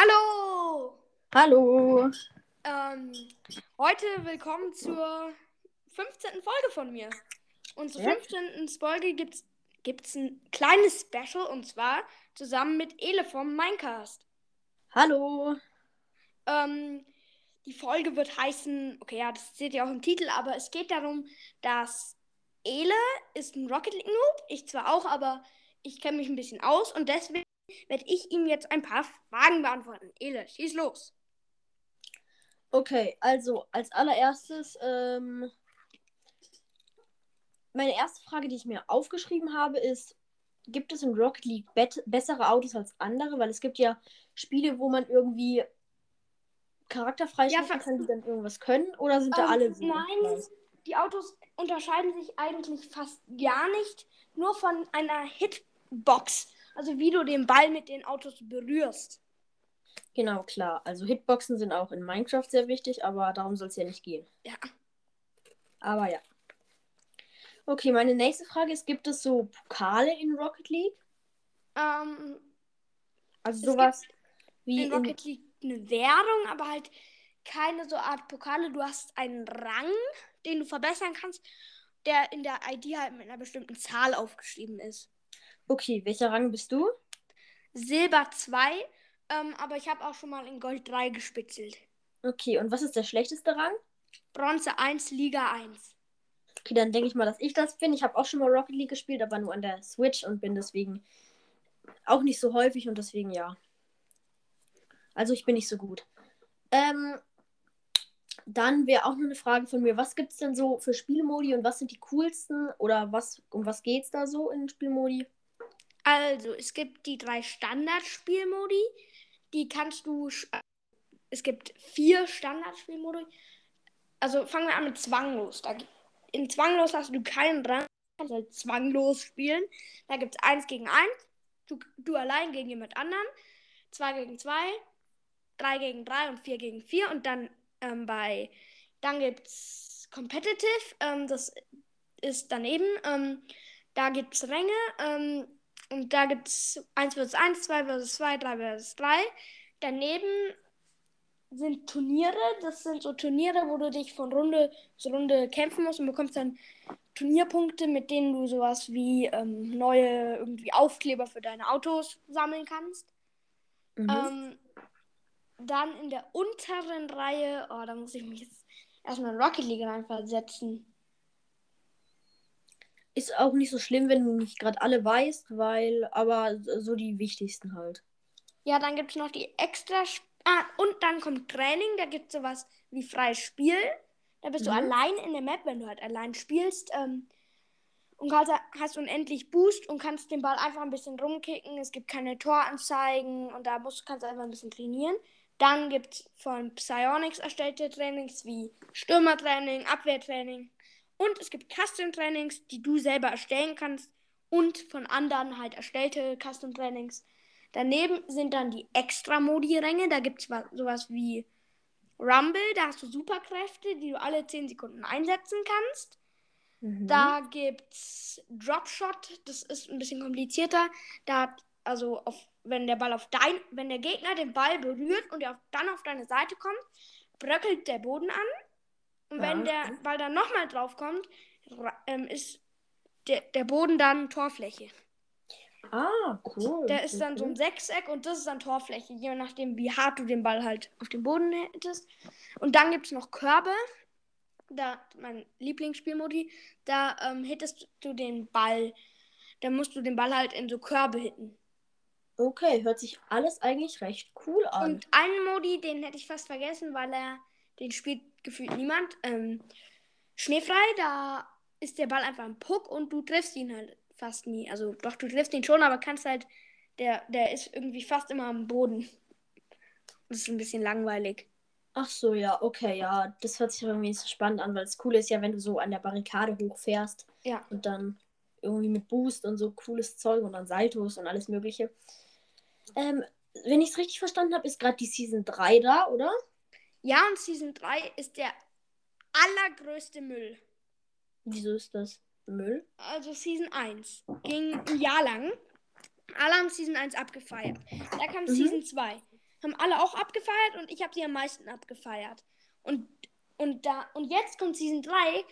Hallo! Hallo. Ähm, heute willkommen zur 15. Folge von mir. Und zur Ja. 15. Folge gibt's, gibt's ein kleines Special und zwar zusammen mit Ele vom Minecast. Hallo. Ähm, die Folge wird heißen, okay, ja, das seht ihr auch im Titel, aber es geht darum, dass Ele ist ein Rocket League Noob, ich zwar auch, aber ich kenne mich ein bisschen aus und deswegen werde ich ihm jetzt ein paar Fragen beantworten. Ele, schieß los. Okay, also als allererstes, ähm, meine erste Frage, die ich mir aufgeschrieben habe, ist, gibt es in Rocket League bessere Autos als andere? Weil es gibt ja Spiele, wo man irgendwie Charakter freischalten ver- kann, die dann irgendwas können, oder sind da Ähm, alle so? Nein, die Autos unterscheiden sich eigentlich fast gar nicht, nur von einer Hitbox. Also wie du den Ball mit den Autos berührst. Genau, klar. Also Hitboxen sind auch in Minecraft sehr wichtig, aber darum soll es ja nicht gehen. Ja. Aber ja. Okay, meine nächste Frage ist, gibt es so Pokale in Rocket League? Ähm, Also sowas wie in Rocket League eine Währung, aber halt keine so Art Pokale. Du hast einen Rang, den du verbessern kannst, der in der ID halt mit einer bestimmten Zahl aufgeschrieben ist. Okay, welcher Rang bist du? Silber 2, ähm, aber ich habe auch schon mal in Gold 3 gespitzelt. Okay, und was ist der schlechteste Rang? Bronze 1, Liga 1. Okay, dann denke ich mal, dass ich das bin. Ich habe auch schon mal Rocket League gespielt, aber nur an der Switch und bin deswegen auch nicht so häufig und deswegen ja. Also ich bin nicht so gut. Ähm, dann wäre auch noch eine Frage von mir. Was gibt es denn so für Spielmodi und was sind die coolsten oder was um was geht's da so in Spielmodi? Also, es gibt die drei Standardspielmodi. Die kannst du. äh, Es gibt vier Standardspielmodi. Also fangen wir an mit zwanglos. Da, in zwanglos hast du keinen Rang. Kannst halt zwanglos spielen. Da gibt es eins gegen eins. Du, du allein gegen jemand anderen. Zwei gegen zwei. Drei gegen drei und vier gegen vier. Und dann ähm, bei. Dann gibt es Competitive. Ähm, das ist daneben. Ähm, da gibt es Ränge. Und da gibt es 1 vs 1, 2 vs 2, 3 vs 3. Daneben sind Turniere. Das sind so Turniere, wo du dich von Runde zu Runde kämpfen musst und bekommst dann Turnierpunkte, mit denen du sowas wie ähm, neue irgendwie Aufkleber für deine Autos sammeln kannst. Mhm. Ähm, dann in der unteren Reihe, oh, da muss ich mich jetzt erstmal in Rocket League reinversetzen. Ist auch nicht so schlimm, wenn du nicht gerade alle weißt, weil, aber so die wichtigsten halt. Ja, dann gibt es noch die extra. Sp- Ah, und dann kommt Training. Da gibt es sowas wie freies Spiel. Da bist du Mhm. allein in der Map, wenn du halt allein spielst. Ähm, und kannst, hast unendlich Boost und kannst den Ball einfach ein bisschen rumkicken. Es gibt keine Toranzeigen und da musst, kannst du einfach ein bisschen trainieren. Dann gibt es von Psyonix erstellte Trainings wie Stürmertraining, Abwehrtraining. Und es gibt Custom-Trainings, die du selber erstellen kannst. Und von anderen halt erstellte Custom-Trainings. Daneben sind dann die Extra-Modi-Ränge. Da gibt es sowas wie Rumble. Da hast du Superkräfte, die du alle 10 Sekunden einsetzen kannst. Mhm. Da gibt's Dropshot, das ist ein bisschen komplizierter. Da hat, also auf, wenn der Ball auf dein, wenn der Gegner den Ball berührt und er auf, dann auf deine Seite kommt, bröckelt der Boden an. Und Ja, wenn der okay. Ball dann nochmal drauf kommt, ra- ähm, ist der, der Boden dann Torfläche. Ah, cool. Der ist dann so ein Sechseck und das ist dann Torfläche, je nachdem, wie hart du den Ball halt auf den Boden hättest. Und dann gibt es noch Körbe. Da, mein Lieblingsspielmodi, da ähm, hittest du den Ball. Da musst du den Ball halt in so Körbe hitten. Okay, hört sich alles eigentlich recht cool an. Und einen Modi, den hätte ich fast vergessen, weil er, den spielt gefühlt niemand. Ähm, Schneefrei, da ist der Ball einfach ein Puck und du triffst ihn halt fast nie. Also doch, du triffst ihn schon, aber kannst halt, der, der ist irgendwie fast immer am Boden. Das ist ein bisschen langweilig. Ach so, ja, okay, ja. Das hört sich irgendwie nicht so spannend an, weil das Coole ist ja, wenn du so an der Barrikade hochfährst Ja. und dann irgendwie mit Boost und so cooles Zeug und dann Saltos und alles Mögliche. Ähm, wenn ich es richtig verstanden habe, ist gerade die Season 3 da, oder? Ja, und Season 3 ist der allergrößte Müll. Wieso ist das Müll? Also Season 1 ging ein Jahr lang. Alle haben Season 1 abgefeiert. Da kam Mhm. Season 2. haben alle auch abgefeiert und ich habe sie am meisten abgefeiert. Und, und, da, und jetzt kommt Season 3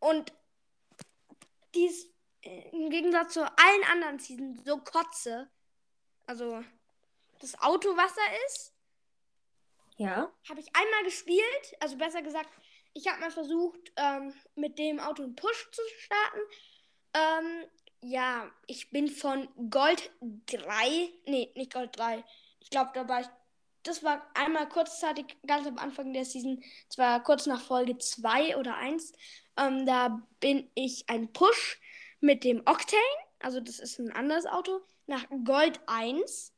und die ist äh, im Gegensatz zu allen anderen Seasons so kotze. Also, das Auto Wasser ist, Ja. habe ich einmal gespielt. Also besser gesagt, ich habe mal versucht, ähm, mit dem Auto einen Push zu starten. Ähm, ja, ich bin von Gold 3, nee, nicht Gold 3. Ich glaube, da war ich, das war einmal kurzzeitig, ganz am Anfang der Season, zwar kurz nach Folge 2 oder 1. Ähm, da bin ich ein Push mit dem Octane, also das ist ein anderes Auto, nach Gold 1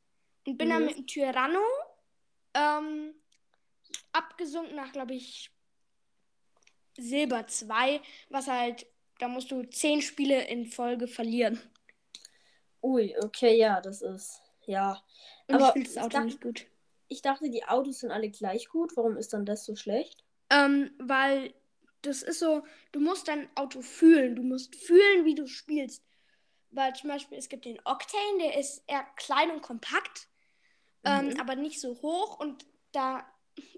und bin dann Mhm. mit dem Tyranno ähm, abgesunken nach, glaube ich, Silber 2, was halt, da musst du 10 Spiele in Folge verlieren. Ui, okay, ja, das ist. Ja. Und Aber ich das Auto dachte- nicht gut. Ich dachte, die Autos sind alle gleich gut. Warum ist dann das so schlecht? Ähm, weil das ist so, du musst dein Auto fühlen. Du musst fühlen, wie du spielst. Weil zum Beispiel, es gibt den Octane, der ist eher klein und kompakt, ähm, Mhm. aber nicht so hoch. Und da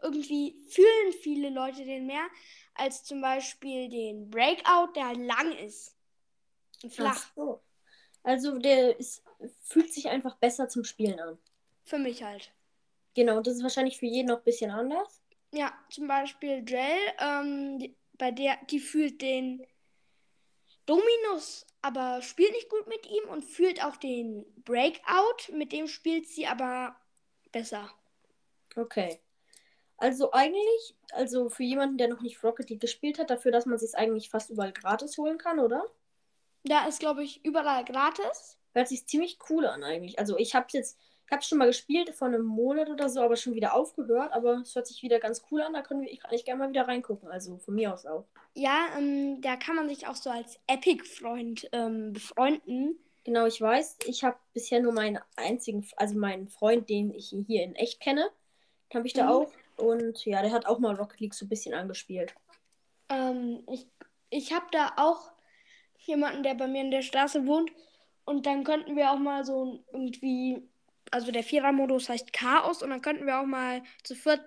irgendwie fühlen viele Leute den mehr als zum Beispiel den Breakout, der halt lang ist. Und flach. Ach so. Also der ist, fühlt sich einfach besser zum Spielen an. Für mich halt. Genau, das ist wahrscheinlich für jeden noch ein bisschen anders. Ja, zum Beispiel Jell, ähm, die, bei der, die fühlt den Dominus, aber spielt nicht gut mit ihm und fühlt auch den Breakout, mit dem spielt sie aber besser. Okay. Also eigentlich, also für jemanden, der noch nicht Rocket League gespielt hat, dafür, dass man sich eigentlich fast überall gratis holen kann, oder? Da ist, glaube ich, überall gratis. Hört sich ziemlich cool an eigentlich. Also ich habe jetzt, ich habe schon mal gespielt vor einem Monat oder so, aber schon wieder aufgehört. Aber es hört sich wieder ganz cool an. Da können wir, ich kann ich gerne mal wieder reingucken. Also von mir aus auch. Ja, ähm, da kann man sich auch so als Epic-Freund ähm, befreunden. Genau, ich weiß, ich habe bisher nur meinen einzigen, also meinen Freund, den ich hier in echt kenne, habe ich da Mhm. auch. Und ja, der hat auch mal Rocket League so ein bisschen angespielt. Ähm, ich ich habe da auch jemanden, der bei mir in der Straße wohnt. Und dann könnten wir auch mal so ein- irgendwie, also der Vierer-Modus heißt Chaos. Und dann könnten wir auch mal zu viert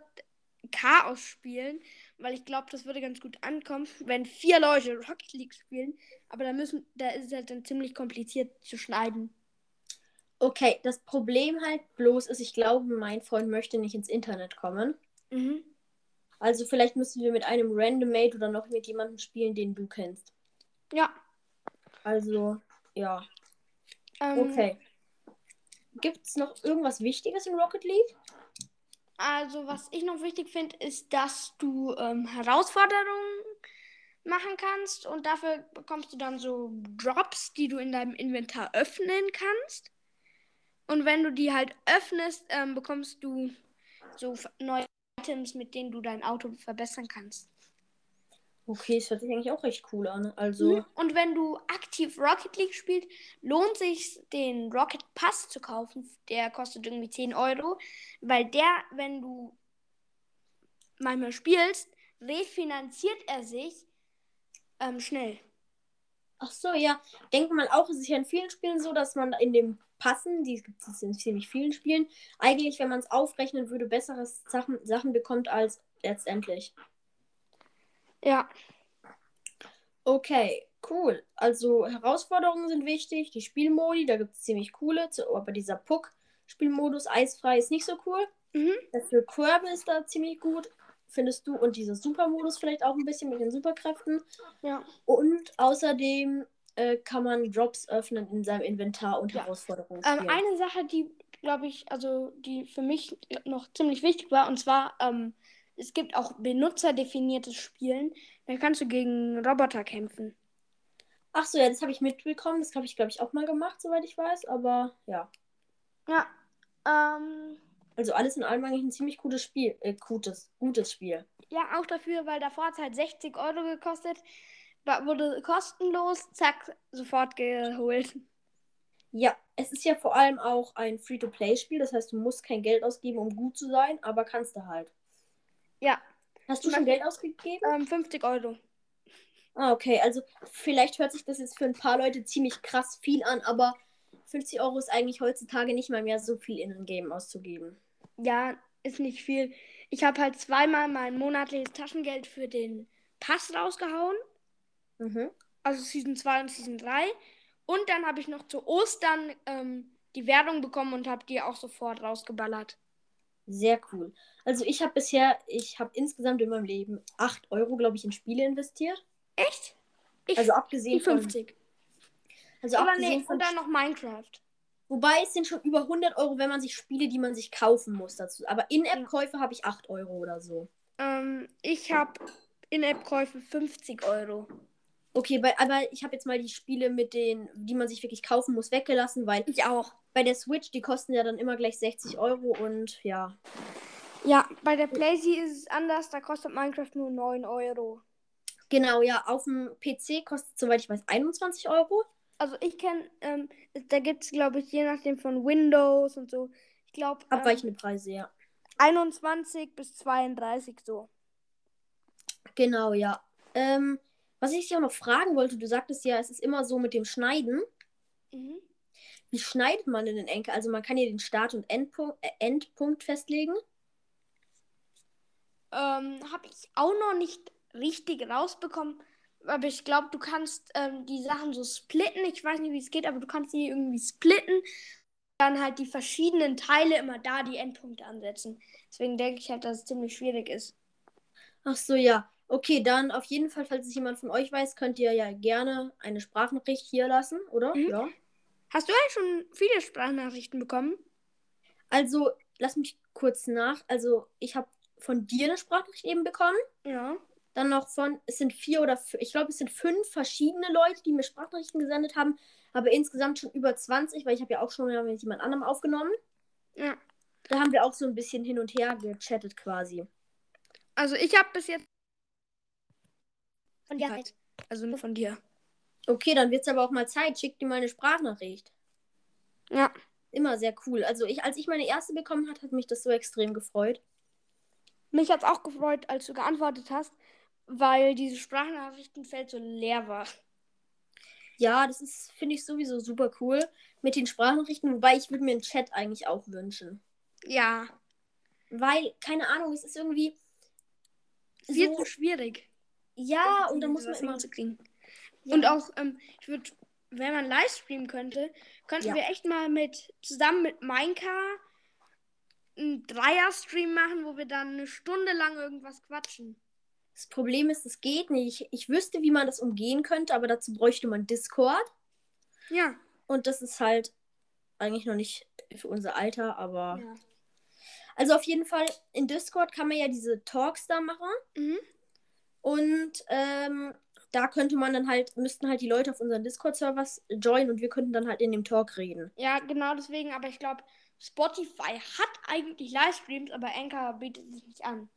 Chaos spielen. Weil ich glaube, das würde ganz gut ankommen, wenn vier Leute Rocket League spielen. Aber da müssen, da ist es halt dann ziemlich kompliziert zu schneiden. Okay, das Problem halt bloß ist, ich glaube, mein Freund möchte nicht ins Internet kommen. Mhm. Also vielleicht müssen wir mit einem Randomate oder noch mit jemandem spielen, den du kennst. Ja. Also, ja. Ähm, Okay. Gibt es noch irgendwas Wichtiges in Rocket League? Also, was ich noch wichtig finde, ist, dass du ähm, Herausforderungen machen kannst und dafür bekommst du dann so Drops, die du in deinem Inventar öffnen kannst. Und wenn du die halt öffnest, ähm, bekommst du so neue Items, mit denen du dein Auto verbessern kannst. Okay, das hört sich eigentlich auch recht cool an. Also, Mhm. Und wenn du aktiv Rocket League spielst, lohnt sich den Rocket Pass zu kaufen. Der kostet irgendwie 10 Euro, weil der, wenn du manchmal spielst, refinanziert er sich ähm, schnell. Ach so, ja. Denkt man auch, es ist ja in vielen Spielen so, dass man in dem Passen, die gibt es in ziemlich vielen Spielen, eigentlich, wenn man es aufrechnen würde, bessere Sachen, Sachen bekommt als letztendlich. Ja, Okay, cool. Also Herausforderungen sind wichtig. Die Spielmodi, da gibt es ziemlich coole. Aber dieser Puck-Spielmodus eisfrei ist nicht so cool. mhm. Dafür Kirby ist da ziemlich gut, findest du. Und dieser Supermodus vielleicht auch ein bisschen mit den Superkräften. ja. Und außerdem äh, kann man Drops öffnen in seinem Inventar und Ja. Herausforderungen Ähm, eine Sache, die, glaube ich, also die für mich noch ziemlich wichtig war, und zwar, ähm, es gibt auch benutzerdefiniertes Spielen. Da kannst du gegen Roboter kämpfen. Ach so, ja, das habe ich mitbekommen. Das habe ich, glaube ich, auch mal gemacht, soweit ich weiß. Aber ja. Ja. Ähm, Also alles in allem eigentlich ein ziemlich gutes Spiel. Äh, gutes, gutes Spiel. ja, auch dafür, weil davor hat es halt 60 Euro gekostet. Wurde kostenlos, zack, sofort geholt. Ja, es ist ja vor allem auch ein Free-to-Play-Spiel. Das heißt, du musst kein Geld ausgeben, um gut zu sein, aber kannst du halt. Ja, Hast du schon Geld ausgegeben? ähm, 50 Euro. Ah, okay. Also vielleicht hört sich das jetzt für ein paar Leute ziemlich krass viel an, aber 50 Euro ist eigentlich heutzutage nicht mal mehr so viel in ein Game auszugeben. Ja, ist nicht viel. Ich habe halt zweimal mein monatliches Taschengeld für den Pass rausgehauen. Mhm. Also Season 2 und Season 3. Und dann habe ich noch zu Ostern ähm, die Werbung bekommen und habe die auch sofort rausgeballert. Sehr cool. Also ich habe bisher, ich habe insgesamt in meinem Leben 8 Euro, glaube ich, in Spiele investiert. Echt? Ich, Also abgesehen die von. 50. Also Oder nee, und dann noch Minecraft. Wobei es sind schon über 100 Euro, wenn man sich Spiele, die man sich kaufen muss dazu. Aber In-App-Käufe habe ich 8 Euro oder so. Ähm, ich habe In-App-Käufe 50 Euro. Okay, bei, aber ich habe jetzt mal die Spiele mit den, die man sich wirklich kaufen muss, weggelassen, weil Ich auch. bei der Switch, die kosten ja dann immer gleich 60 Euro und ja. Ja, bei der PlayStation ist es anders. Da kostet Minecraft nur 9 Euro. Genau, ja, auf dem PC kostet, soweit ich weiß, 21 Euro. Also ich kenne, ähm, da gibt es, glaube ich, je nachdem von Windows und so. Ich glaube, ähm, Abweichende Preise, ja. 21 bis 32 so. Genau, ja. Ähm, was ich dich auch noch fragen wollte, du sagtest ja, es ist immer so mit dem Schneiden. Mhm. Wie schneidet man denn den Enkel? Also man kann ja den Start- und Endpunkt, äh, Endpunkt festlegen. Ähm, habe ich auch noch nicht richtig rausbekommen. Aber ich glaube, du kannst ähm, die Sachen so splitten. Ich weiß nicht, wie es geht, aber du kannst die irgendwie splitten. Dann halt die verschiedenen Teile immer da die Endpunkte ansetzen. Deswegen denke ich halt, dass es ziemlich schwierig ist. Ach so, ja. Okay, dann auf jeden Fall, falls es jemand von euch weiß, könnt ihr ja gerne eine Sprachnachricht hier lassen, oder? Mhm. Ja. Hast du eigentlich schon viele Sprachnachrichten bekommen? Also, lass mich kurz nach. Also, ich habe von dir eine Sprachnachricht eben bekommen. Ja. Dann noch von, es sind vier oder ich glaube, es sind fünf verschiedene Leute, die mir Sprachnachrichten gesendet haben. Aber insgesamt schon über 20, weil ich habe ja auch schon mit jemand anderem aufgenommen. Ja. Da haben wir auch so ein bisschen hin und her gechattet quasi. Also ich habe bis jetzt. Von dir halt. Also nur von dir. Okay, dann wird es aber auch mal Zeit. Schick dir mal eine Sprachnachricht. Ja. Immer sehr cool. Also ich, als ich meine erste bekommen hat, hat mich das so extrem gefreut. Mich hat es auch gefreut, als du geantwortet hast, weil diese Sprachnachrichtenfeld so leer war. Ja, das ist, finde ich sowieso super cool mit den Sprachnachrichten, wobei ich würde mir einen Chat eigentlich auch wünschen. Ja. Weil, keine Ahnung, es ist irgendwie. Viel So, zu schwierig. ja, und da muss man immer. hinzukriegen. Ja. Und auch, ähm, ich würde, wenn man Livestreamen könnte, könnten Ja. wir echt mal mit zusammen mit Minecraft einen Dreier-Stream machen, wo wir dann eine Stunde lang irgendwas quatschen. Das Problem ist, es geht nicht. Ich, wüsste, wie man das umgehen könnte, aber dazu bräuchte man Discord. Ja. Und das ist halt eigentlich noch nicht für unser Alter, aber. ja. Also auf jeden Fall, in Discord kann man ja diese Talks da machen. Mhm. Und ähm, da könnte man dann halt, müssten halt die Leute auf unseren Discord-Servers joinen und wir könnten dann halt in dem Talk reden. Ja, genau deswegen, aber ich glaube, Spotify hat eigentlich Livestreams, aber Anchor bietet sich nicht an.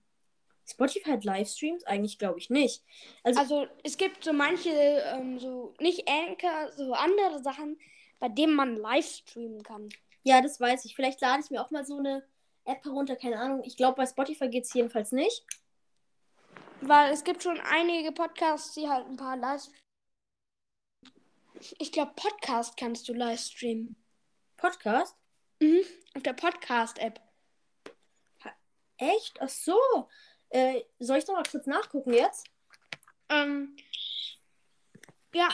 Spotify hat Livestreams? Eigentlich glaube ich nicht. Also, Also es gibt so manche, ähm, so nicht Anchor, so andere Sachen, bei denen man Livestreamen kann. ja, das weiß ich. Vielleicht lade ich mir auch mal so eine App herunter, keine Ahnung. Ich glaube, bei Spotify geht es jedenfalls nicht. Weil es gibt schon einige Podcasts, die halt ein paar Livestreams. Ich glaube, Podcast kannst du Livestreamen. Podcast? Mhm. Auf der Podcast-App. Echt? Ach so. Äh, soll ich doch mal kurz nachgucken jetzt? Ähm, ja.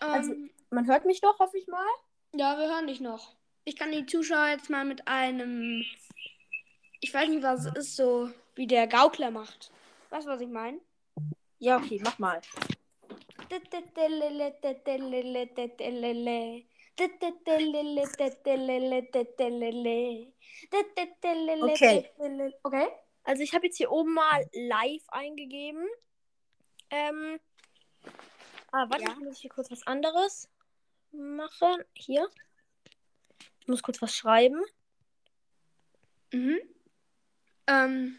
Ähm, Also- Man hört mich doch, hoffe ich mal. ja, wir hören dich noch. Ich kann die Zuschauer jetzt mal mit einem. Ich weiß nicht, was es ist, so wie der Gaukler macht. Weißt du, was ich meine? Ja, okay, mach mal. Okay. Okay. Also ich habe jetzt hier oben mal live eingegeben. Ähm. Ah, warte, Ja. ich muss hier kurz was anderes machen. Hier. Ich muss kurz was schreiben. Mhm. Ähm.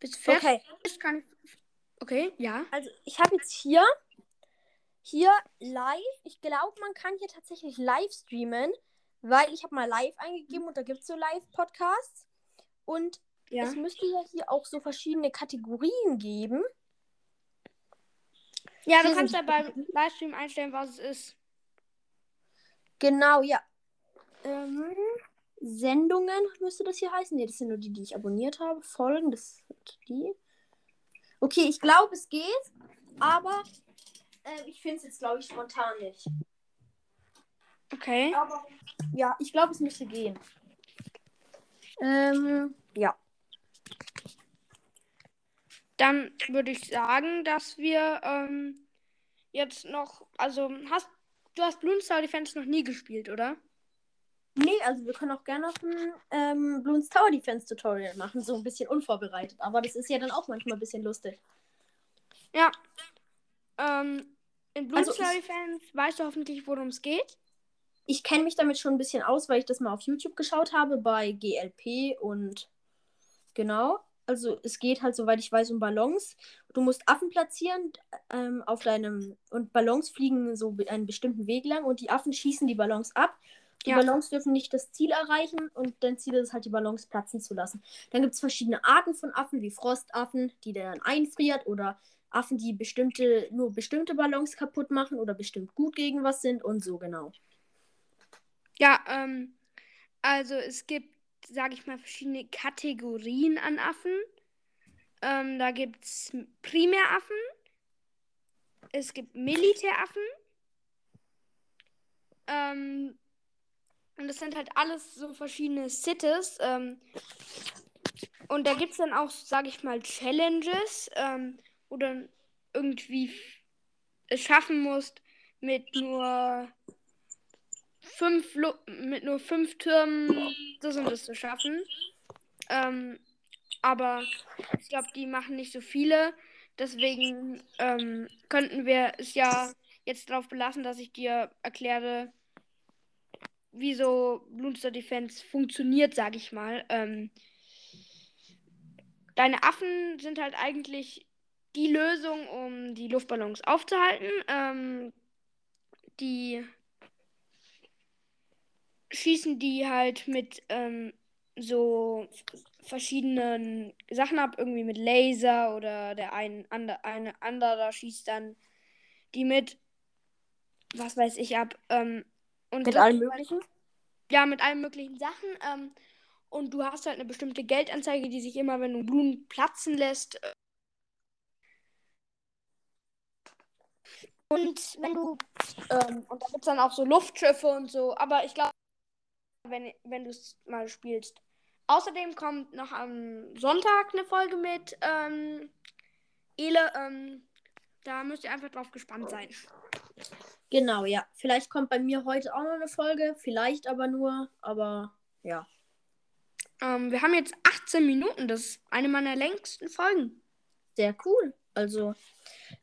Bist du fertig? Okay. Bist, kann ich. Okay, ja. Also ich habe jetzt hier hier live. Ich glaube, man kann hier tatsächlich live streamen, weil ich habe mal live eingegeben und da gibt es so Live-Podcasts. Und Ja. es müsste ja hier auch so verschiedene Kategorien geben. Ja, du kannst ja beim Livestream einstellen, was es ist. Genau, ja. Ähm, Sendungen müsste das hier heißen. Ne, das sind nur die, die ich abonniert habe. Folgen, das sind die. Okay, ich glaube, es geht, aber äh, ich finde es jetzt, glaube ich, spontan nicht. Okay. Aber ja, ich glaube, es müsste gehen. Ähm, ja. Dann würde ich sagen, dass wir ähm, jetzt noch, also hast du hast Bloonstar Defense noch nie gespielt, oder? Nee, also wir können auch gerne noch ein ähm, Bloons Tower Defense Tutorial machen, so ein bisschen unvorbereitet. Aber das ist ja dann auch manchmal ein bisschen lustig. Ja. Ähm, in Bloons Also Tower Defense weißt du hoffentlich, worum es geht. Ich kenne mich damit schon ein bisschen aus, weil ich das mal auf YouTube geschaut habe bei GLP und genau. Also es geht halt, soweit ich weiß, um Ballons. Du musst Affen platzieren ähm, auf deinem und Ballons fliegen so einen bestimmten Weg lang und die Affen schießen die Ballons ab. Die Ja. Ballons dürfen nicht das Ziel erreichen und dein Ziel ist es halt, die Ballons platzen zu lassen. Dann gibt es verschiedene Arten von Affen, wie Frostaffen, die der dann einfriert oder Affen, die bestimmte, nur bestimmte Ballons kaputt machen oder bestimmt gut gegen was sind und so genau. Ja, ähm, also es gibt, sage ich mal, verschiedene Kategorien an Affen. Ähm, da gibt es Primäraffen, es gibt Militäraffen. Ähm, und das sind halt alles so verschiedene Cities. Ähm, und da gibt es dann auch, sage ich mal, Challenges, ähm, wo du dann irgendwie es schaffen musst, mit nur fünf Lu mit nur fünf Türmen das und das zu schaffen. Ähm, aber ich glaube, die machen nicht so viele. Deswegen ähm, könnten wir es ja jetzt darauf belassen, dass ich dir erkläre, wie so Bloomster Defense funktioniert, sage ich mal. Ähm, deine Affen sind halt eigentlich die Lösung, um die Luftballons aufzuhalten. Ähm, die schießen die halt mit ähm, so verschiedenen Sachen ab, irgendwie mit Laser oder der ein, ander, eine andere schießt dann die mit, was weiß ich, ab. Ähm, und Mit halt- Möglichen? ja, mit allen möglichen Sachen. Ähm, und du hast halt eine bestimmte Geldanzeige, die sich immer, wenn du Blumen platzen lässt. äh, Und wenn du. Ähm, und da gibt es dann auch so Luftschiffe und so. Aber ich glaube, wenn, wenn du es mal spielst. Außerdem kommt noch am Sonntag eine Folge mit ähm, Ele. Ähm, da müsst ihr einfach drauf gespannt sein. Genau, ja. Vielleicht kommt bei mir heute auch noch eine Folge, vielleicht aber nur, aber ja. Ähm, wir haben jetzt 18 Minuten. Das ist eine meiner längsten Folgen. Sehr cool. Also,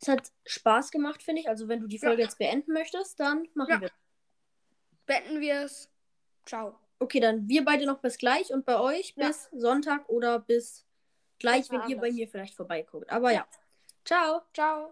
es hat Spaß gemacht, finde ich. Also, wenn du die Ja. Folge jetzt beenden möchtest, dann machen Ja. wir. Beenden wir es. Ciao. Okay, dann wir beide noch bis gleich und bei euch Ja. bis Sonntag oder bis gleich, wenn ihr bei anders. mir vielleicht vorbeiguckt. Aber ja. Ciao. Ciao.